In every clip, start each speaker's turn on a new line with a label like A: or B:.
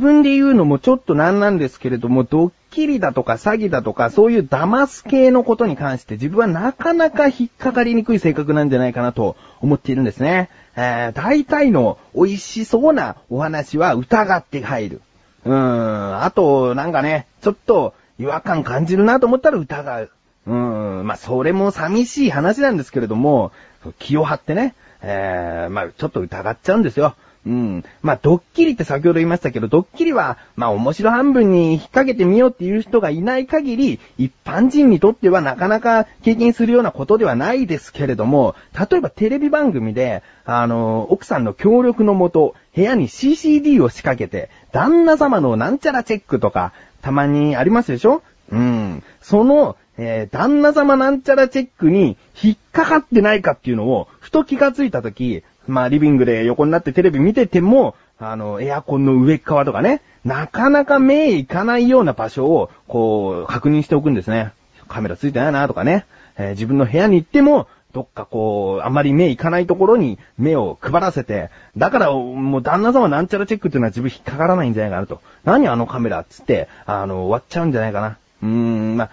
A: 自分で言うのもちょっとなんなんですけれども、ドッキリだとか詐欺だとか、そういう騙す系のことに関して自分はなかなか引っかかりにくい性格なんじゃないかなと思っているんですね。えー、大体の美味しそうなお話は疑って入る。うーん、あと、なんかね、ちょっと違和感感じるなと思ったら疑う。うーん、まあ、それも寂しい話なんですけれども、気を張ってね、えー、まあ、ちょっと疑っちゃうんですよ。うん。まあ、ドッキリって先ほど言いましたけど、ドッキリは、まあ、面白半分に引っ掛けてみようっていう人がいない限り、一般人にとってはなかなか経験するようなことではないですけれども、例えばテレビ番組で、あの、奥さんの協力のもと、部屋に CCD を仕掛けて、旦那様のなんちゃらチェックとか、たまにありますでしょ？うん。その、えー、旦那様なんちゃらチェックに引っかかってないかっていうのを、ふと気がついたとき、まあ、リビングで横になってテレビ見てても、あの、エアコンの上側とかね、なかなか目いかないような場所を、こう、確認しておくんですね。カメラついてないなとかね。えー、自分の部屋に行っても、どっかこう、あまり目いかないところに目を配らせて、だからもう旦那様なんちゃらチェックっていうのは自分引っかからないんじゃないかなと。何あのカメラっつって、あの、終わっちゃうんじゃないかな。うーん、まあ、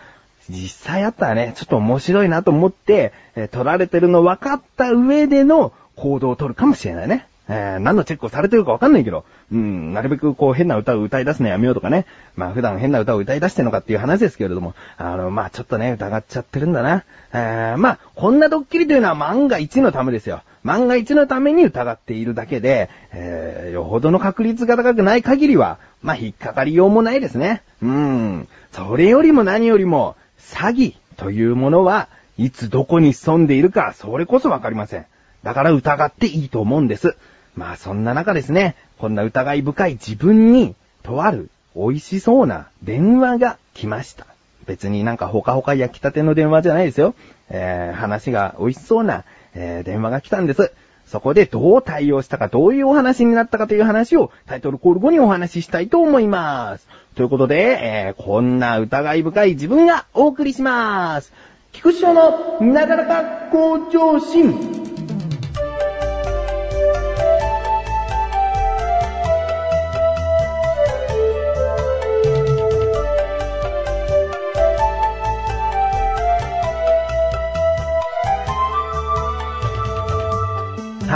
A: 実際あったらね、ちょっと面白いなと思って、えー、撮られてるの分かった上での行動を取るかもしれないね。えー、何のチェックをされてるかわかんないけど、うん、なるべくこう変な歌を歌い出すのやめようとかね。まあ普段変な歌を歌い出してるのかっていう話ですけれども、あの、まあちょっとね、疑っちゃってるんだな。えー、まあ、こんなドッキリというのは万が一のためですよ。万が一のために疑っているだけで、えー、よほどの確率が高くない限りは、まあ引っかかりようもないですね。うん。それよりも何よりも、詐欺というものは、いつどこに潜んでいるか、それこそわかりません。だから疑っていいと思うんです。まあそんな中ですね、こんな疑い深い自分に、とある美味しそうな電話が来ました。別になんかほかほか焼きたての電話じゃないですよ。えー、話が美味しそうな、えー、電話が来たんです。そこでどう対応したか、どういうお話になったかという話をタイトルコール後にお話ししたいと思います。ということで、えー、こんな疑い深い自分がお送りします。菊池翔のなだらか向上心。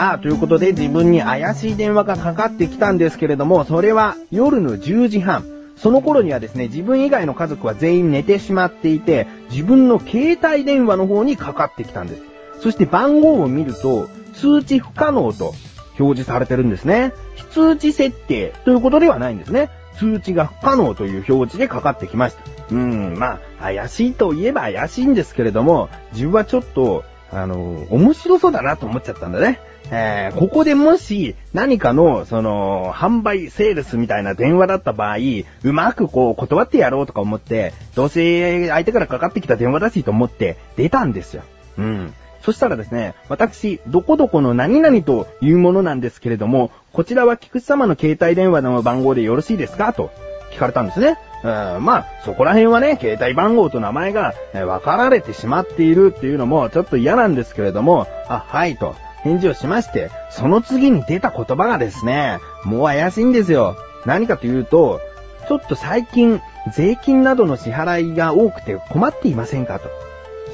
A: さあ、ということで自分に怪しい電話がかかってきたんですけれども、それは夜の10時半。その頃にはですね、自分以外の家族は全員寝てしまっていて、自分の携帯電話の方にかかってきたんです。そして番号を見ると、通知不可能と表示されてるんですね。非通知設定ということではないんですね。通知が不可能という表示でかかってきました。うん、まあ、怪しいといえば怪しいんですけれども、自分はちょっと、あの、面白そうだなと思っちゃったんだね。えー、ここでもし何かの、その、販売、セールスみたいな電話だった場合、うまくこう断ってやろうとか思って、どうせ相手からかかってきた電話だしと思って出たんですよ。うん。そしたらですね、私、どこどこの何々というものなんですけれども、こちらは菊池様の携帯電話の番号でよろしいですか？と聞かれたんですね。うん、まあ、そこら辺はね、携帯番号と名前が、ね、分かられてしまっているっていうのもちょっと嫌なんですけれども、あ、はいと、返事をしまして、その次に出た言葉がですね、もう怪しいんですよ。何かというと、ちょっと最近、税金などの支払いが多くて困っていませんかと。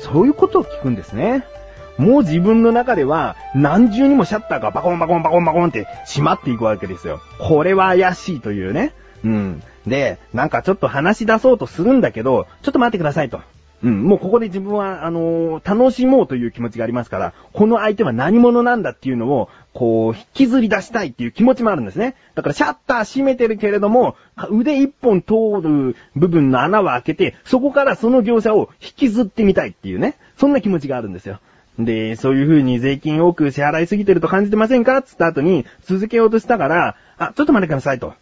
A: そういうことを聞くんですね。もう自分の中では何重にもシャッターがバコンバコンバコンバコンって閉まっていくわけですよ。これは怪しいというね。うん。で、なんかちょっと話し出そうとするんだけど、ちょっと待ってくださいと。うん、もうここで自分は、あのー、楽しもうという気持ちがありますから、この相手は何者なんだっていうのを、こう、引きずり出したいっていう気持ちもあるんですね。だからシャッター閉めてるけれども、腕一本通る部分の穴を開けて、そこからその業者を引きずってみたいっていうね。そんな気持ちがあるんですよ。で、そういう風に税金多く支払いすぎてると感じてませんか？つった後に、続けようとしたから、あ、ちょっと待ってくださいと。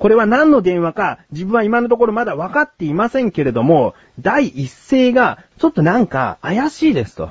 A: これは何の電話か、自分は今のところまだ分かっていませんけれども、第一声が、ちょっとなんか怪しいですと。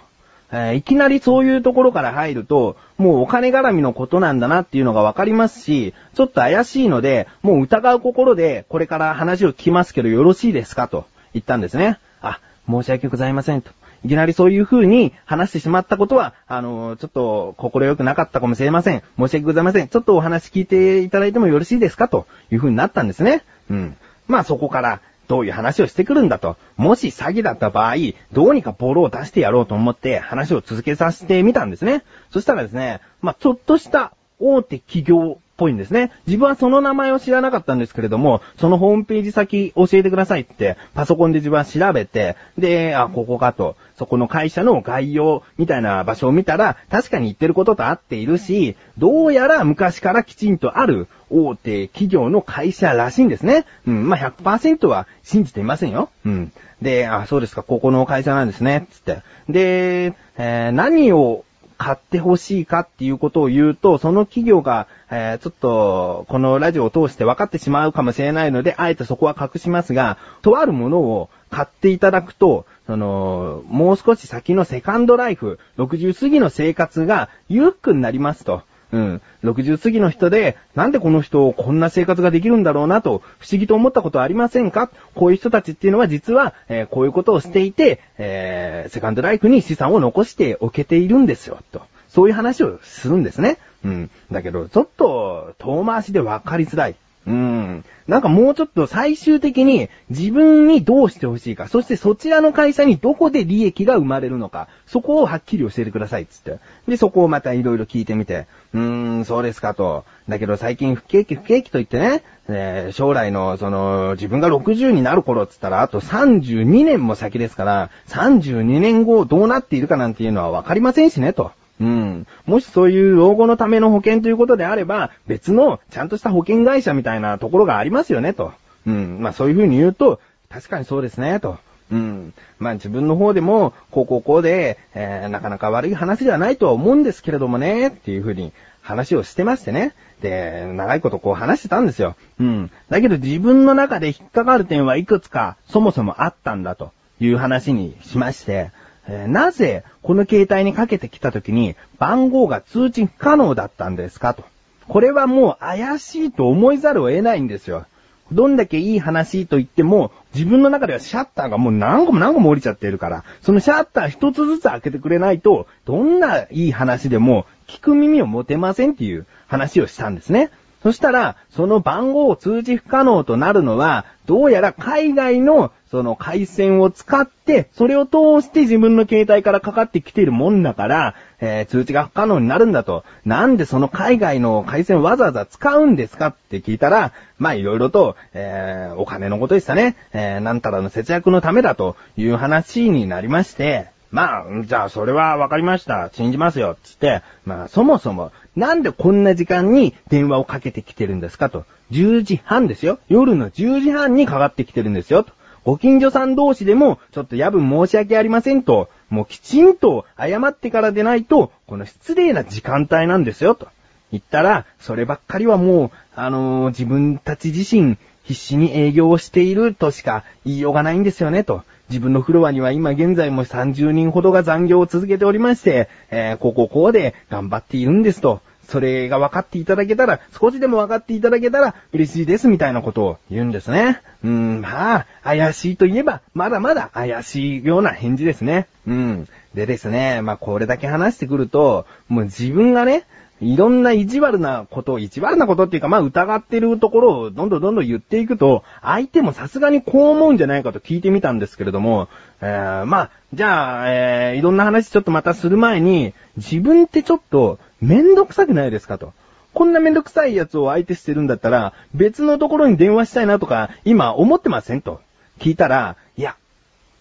A: えー、いきなりそういうところから入ると、もうお金絡みのことなんだなっていうのが分かりますし、ちょっと怪しいので、もう疑う心で、これから話を聞きますけどよろしいですかと言ったんですね。あ、申し訳ございませんと。いきなりそういう風に話してしまったことは、あの、ちょっと心よくなかったかもしれません。申し訳ございません。ちょっとお話聞いていただいてもよろしいですか？という風になったんですね。うん。まあそこから、どういう話をしてくるんだと。もし詐欺だった場合、どうにかボロを出してやろうと思って話を続けさせてみたんですね。そしたらですね、まあ、ちょっとした大手企業ぽいんですね。自分はその名前を知らなかったんですけれども、そのホームページ先教えてくださいって、パソコンで自分は調べて、で、あ、ここかと、そこの会社の概要みたいな場所を見たら、確かに言ってることと合っているし、どうやら昔からきちんとある大手企業の会社らしいんですね。うん、まあ、100%は信じていませんよ。うん。で、あ、そうですか、ここの会社なんですね、つって。で、えー、何を買ってほしいかっていうことを言うと、その企業が、えー、ちょっと、このラジオを通して分かってしまうかもしれないので、あえてそこは隠しますが、とあるものを買っていただくと、その、もう少し先のセカンドライフ、60過ぎの生活が裕福になりますと。うん。60過ぎの人で、なんでこの人こんな生活ができるんだろうなと、不思議と思ったことはありませんか？こういう人たちっていうのは実は、えー、こういうことをしていて、えー、セカンドライフに資産を残しておけているんですよ、と。そういう話をするんですね。うん。だけど、ちょっと、遠回しで分かりづらい。うん。なんかもうちょっと最終的に自分にどうしてほしいか、そしてそちらの会社にどこで利益が生まれるのか、そこをはっきり教えてくださいつって。で、そこをまたいろいろ聞いてみて、うーん、そうですかと。だけど最近不景気不景気と言ってね、えー、将来のその自分が60になる頃っつったらあと32年も先ですから、32年後どうなっているかなんていうのはわかりませんしねと。うん。もしそういう老後のための保険ということであれば、別のちゃんとした保険会社みたいなところがありますよね、と。うん。まあそういうふうに言うと、確かにそうですね、と。うん。まあ自分の方でも、こうこうこうで、えー、なかなか悪い話ではないとは思うんですけれどもね、っていうふうに話をしてましてね。で、長いことこう話してたんですよ。うん。だけど自分の中で引っかかる点はいくつかそもそもあったんだという話にしまして、え、なぜこの携帯にかけてきた時に番号が通知不可能だったんですかと。これはもう怪しいと思いざるを得ないんですよ。どんだけいい話と言っても、自分の中ではシャッターがもう何個も何個も降りちゃってるから、そのシャッター一つずつ開けてくれないと、どんないい話でも聞く耳を持てませんっていう話をしたんですね。そしたら、その番号を通知不可能となるのは、どうやら海外のその回線を使って、それを通して自分の携帯からかかってきているもんだから、えー、通知が不可能になるんだと。なんでその海外の回線をわざわざ使うんですかって聞いたら、まあいろいろと、えー、お金のことでしたね。えー、なんたらの節約のためだという話になりまして、まあ、じゃあそれはわかりました。信じますよ。つって、まあそもそも、なんでこんな時間に電話をかけてきてるんですかと。10時半ですよ。夜の10時半にかかってきてるんですよ。と。ご近所さん同士でも、ちょっと夜分申し訳ありませんと、もうきちんと謝ってからでないと、この失礼な時間帯なんですよ、と。言ったら、そればっかりはもう、あのー、自分たち自身、必死に営業をしているとしか言いようがないんですよね、と。自分のフロアには今現在も30人ほどが残業を続けておりまして、えー、こここうで頑張っているんですと。それが分かっていただけたら、少しでも分かっていただけたら嬉しいですみたいなことを言うんですね。うーん、まあ、怪しいといえば、まだまだ怪しいような返事ですね。うん。でですね、まあこれだけ話してくると、もう自分がね、いろんな意地悪なことを、意地悪なことっていうか、まあ疑ってるところをどんどんどんどん言っていくと、相手もさすがにこう思うんじゃないかと聞いてみたんですけれども、えー、まあ、じゃあ、えー、いろんな話ちょっとまたする前に、自分ってちょっとめんどくさくないですかと。こんなめんどくさいやつを相手してるんだったら、別のところに電話したいなとか、今思ってませんと。聞いたら、いや、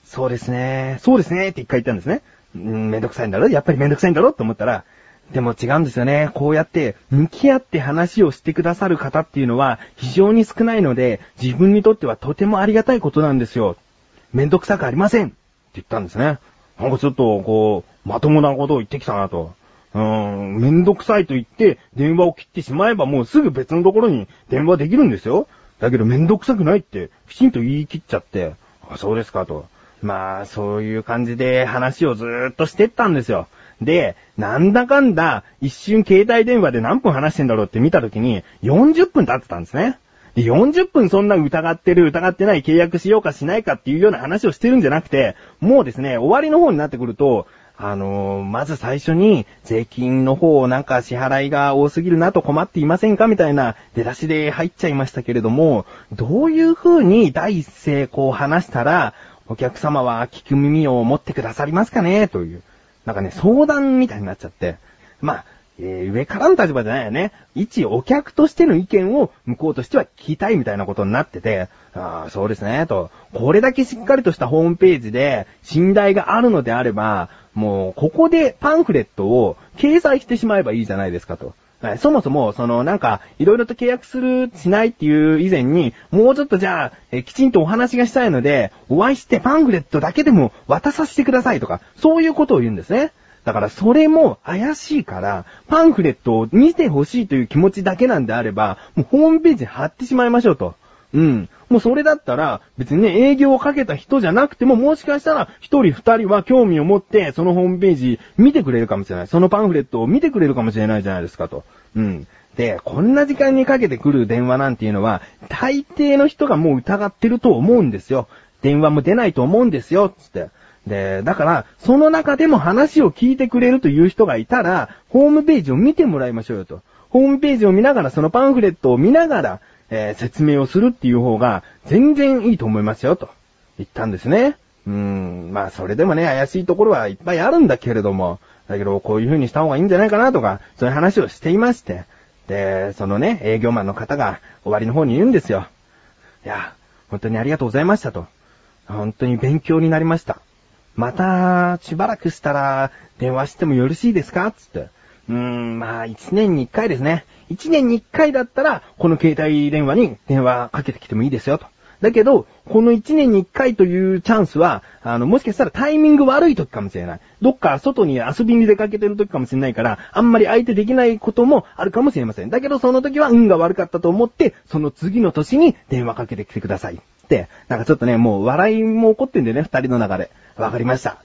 A: そうですね、そうですねって一回言ったんですね。うん、めんどくさいんだろ？やっぱりめんどくさいんだろ？って思ったら、でも違うんですよね。こうやって向き合って話をしてくださる方っていうのは非常に少ないので、自分にとってはとてもありがたいことなんですよ。めんどくさくありませんって言ったんですね。なんかちょっと、こう、まともなことを言ってきたなと。うん、めんどくさいと言って電話を切ってしまえばもうすぐ別のところに電話できるんですよ。だけどめんどくさくないってきちんと言い切っちゃって、あ、そうですかと。まあ、そういう感じで話をずーっとしてったんですよ。で、なんだかんだ、一瞬携帯電話で何分話してんだろうって見た時に、40分経ってたんですね。で40分そんな疑ってる、疑ってない契約しようかしないかっていうような話をしてるんじゃなくて、もうですね、終わりの方になってくると、あのー、まず最初に税金の方なんか支払いが多すぎるなと困っていませんかみたいな出だしで入っちゃいましたけれども、どういう風に第一声こう話したら、お客様は聞く耳を持ってくださりますかね？という。なんかね、相談みたいになっちゃって。まあ、えー、上からの立場じゃないよね。一お客としての意見を向こうとしては聞きたいみたいなことになってて、ああ、そうですね、と。これだけしっかりとしたホームページで信頼があるのであれば、もう、ここでパンフレットを掲載してしまえばいいじゃないですかと。そもそも、その、なんか、いろいろと契約する、しないっていう以前に、もうちょっとじゃあ、えきちんとお話がしたいので、お会いしてパンフレットだけでも渡させてくださいとか、そういうことを言うんですね。だからそれも怪しいから、パンフレットを見てほしいという気持ちだけなんであれば、もうホームページ貼ってしまいましょうと。うん。もうそれだったら、別にね、営業をかけた人じゃなくても、もしかしたら、一人二人は興味を持って、そのホームページ見てくれるかもしれない。そのパンフレットを見てくれるかもしれないじゃないですかと。うん。で、こんな時間にかけてくる電話なんていうのは、大抵の人がもう疑ってると思うんですよ。電話も出ないと思うんですよ、つって。で、だから、その中でも話を聞いてくれるという人がいたら、ホームページを見てもらいましょうよと。ホームページを見ながら、そのパンフレットを見ながら、えー、説明をするっていう方が、全然いいと思いますよ、と言ったんですね。うーん、まあ、それでもね、怪しいところはいっぱいあるんだけれども、だけど、こういう風にした方がいいんじゃないかなとか、そういう話をしていまして、で、そのね、営業マンの方が終わりの方に言うんですよ。いや、本当にありがとうございましたと。本当に勉強になりました。また、しばらくしたら、電話してもよろしいですか？つって。うーん、まあ、一年に一回ですね。一年に一回だったら、この携帯電話に電話かけてきてもいいですよと。だけど、この一年に一回というチャンスは、あの、もしかしたらタイミング悪い時かもしれない。どっか外に遊びに出かけてる時かもしれないから、あんまり相手できないこともあるかもしれません。だけどその時は運が悪かったと思って、その次の年に電話かけてきてください。って、なんかちょっとね、もう笑いも起こってんだよね、二人の中で。わかりました。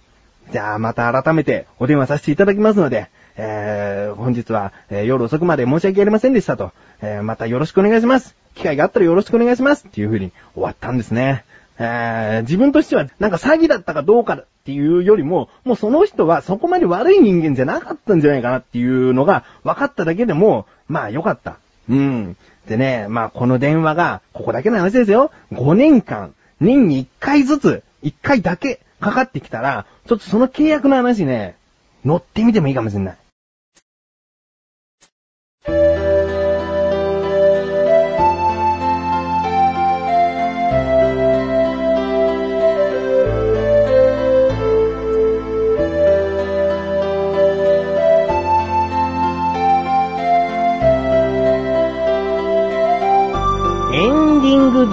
A: じゃあまた改めてお電話させていただきますので、えー、本日は、えー、夜遅くまで申し訳ありませんでしたと、えー、またよろしくお願いします。機会があったらよろしくお願いします。っていう風に終わったんですね。えー、自分としては、なんか詐欺だったかどうかっていうよりも、もうその人はそこまで悪い人間じゃなかったんじゃないかなっていうのが分かっただけでも、まあよかった。うん。でね、まあこの電話が、ここだけの話ですよ。5年間、年に1回ずつ、1回だけかかってきたら、ちょっとその契約の話ね、乗ってみてもいいかもしれない。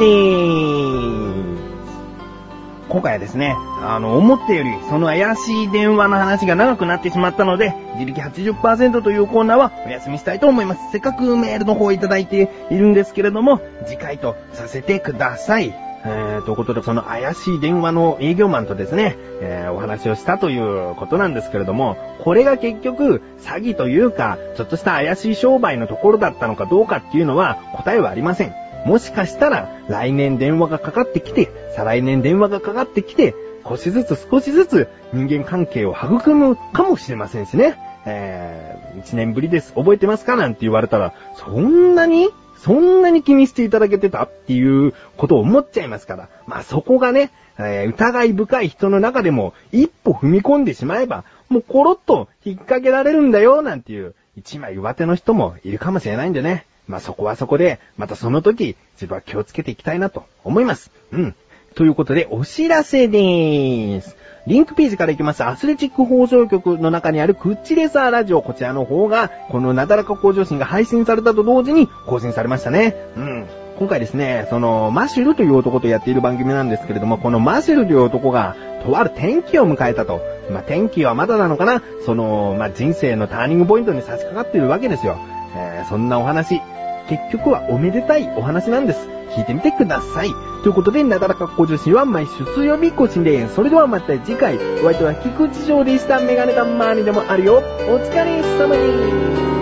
A: でーす。今回はですね、あの、思ったより、その怪しい電話の話が長くなってしまったので、自力80%というコーナーはお休みしたいと思います。せっかくメールの方をいただいているんですけれども、次回とさせてください。えー、ということで、その怪しい電話の営業マンとですね、えー、お話をしたということなんですけれども、これが結局、詐欺というか、ちょっとした怪しい商売のところだったのかどうかっていうのは、答えはありません。もしかしたら、来年電話がかかってきて、再来年電話がかかってきて、少しずつ少しずつ人間関係を育むかもしれませんしね。えー、一年ぶりです。覚えてますかなんて言われたら、そんなにそんなに気にしていただけてたっていうことを思っちゃいますから。まあそこがね、えー、疑い深い人の中でも一歩踏み込んでしまえば、もうコロッと引っ掛けられるんだよ、なんていう一枚上手の人もいるかもしれないんでね。まあ、そこはそこで、またその時、自分は気をつけていきたいなと思います。うん。ということで、お知らせでーす。リンクページから行きます、アスレチック放送局の中にあるクッチレサーラジオ、こちらの方が、このなだらか向上心が配信されたと同時に更新されましたね。うん。今回ですね、その、マシュルという男とやっている番組なんですけれども、このマシュルという男が、とある転機を迎えたと。まあ、転機はまだなのかな？その、まあ、人生のターニングポイントに差し掛かっているわけですよ。えー、そんなお話、結局はおめでたいお話なんです。聞いてみてください。ということで、なだらかっこ女子は毎週水曜日更新です。それではまた次回、お相手は菊池翔でした。メガネたまにでもあるよ。お疲れ様に。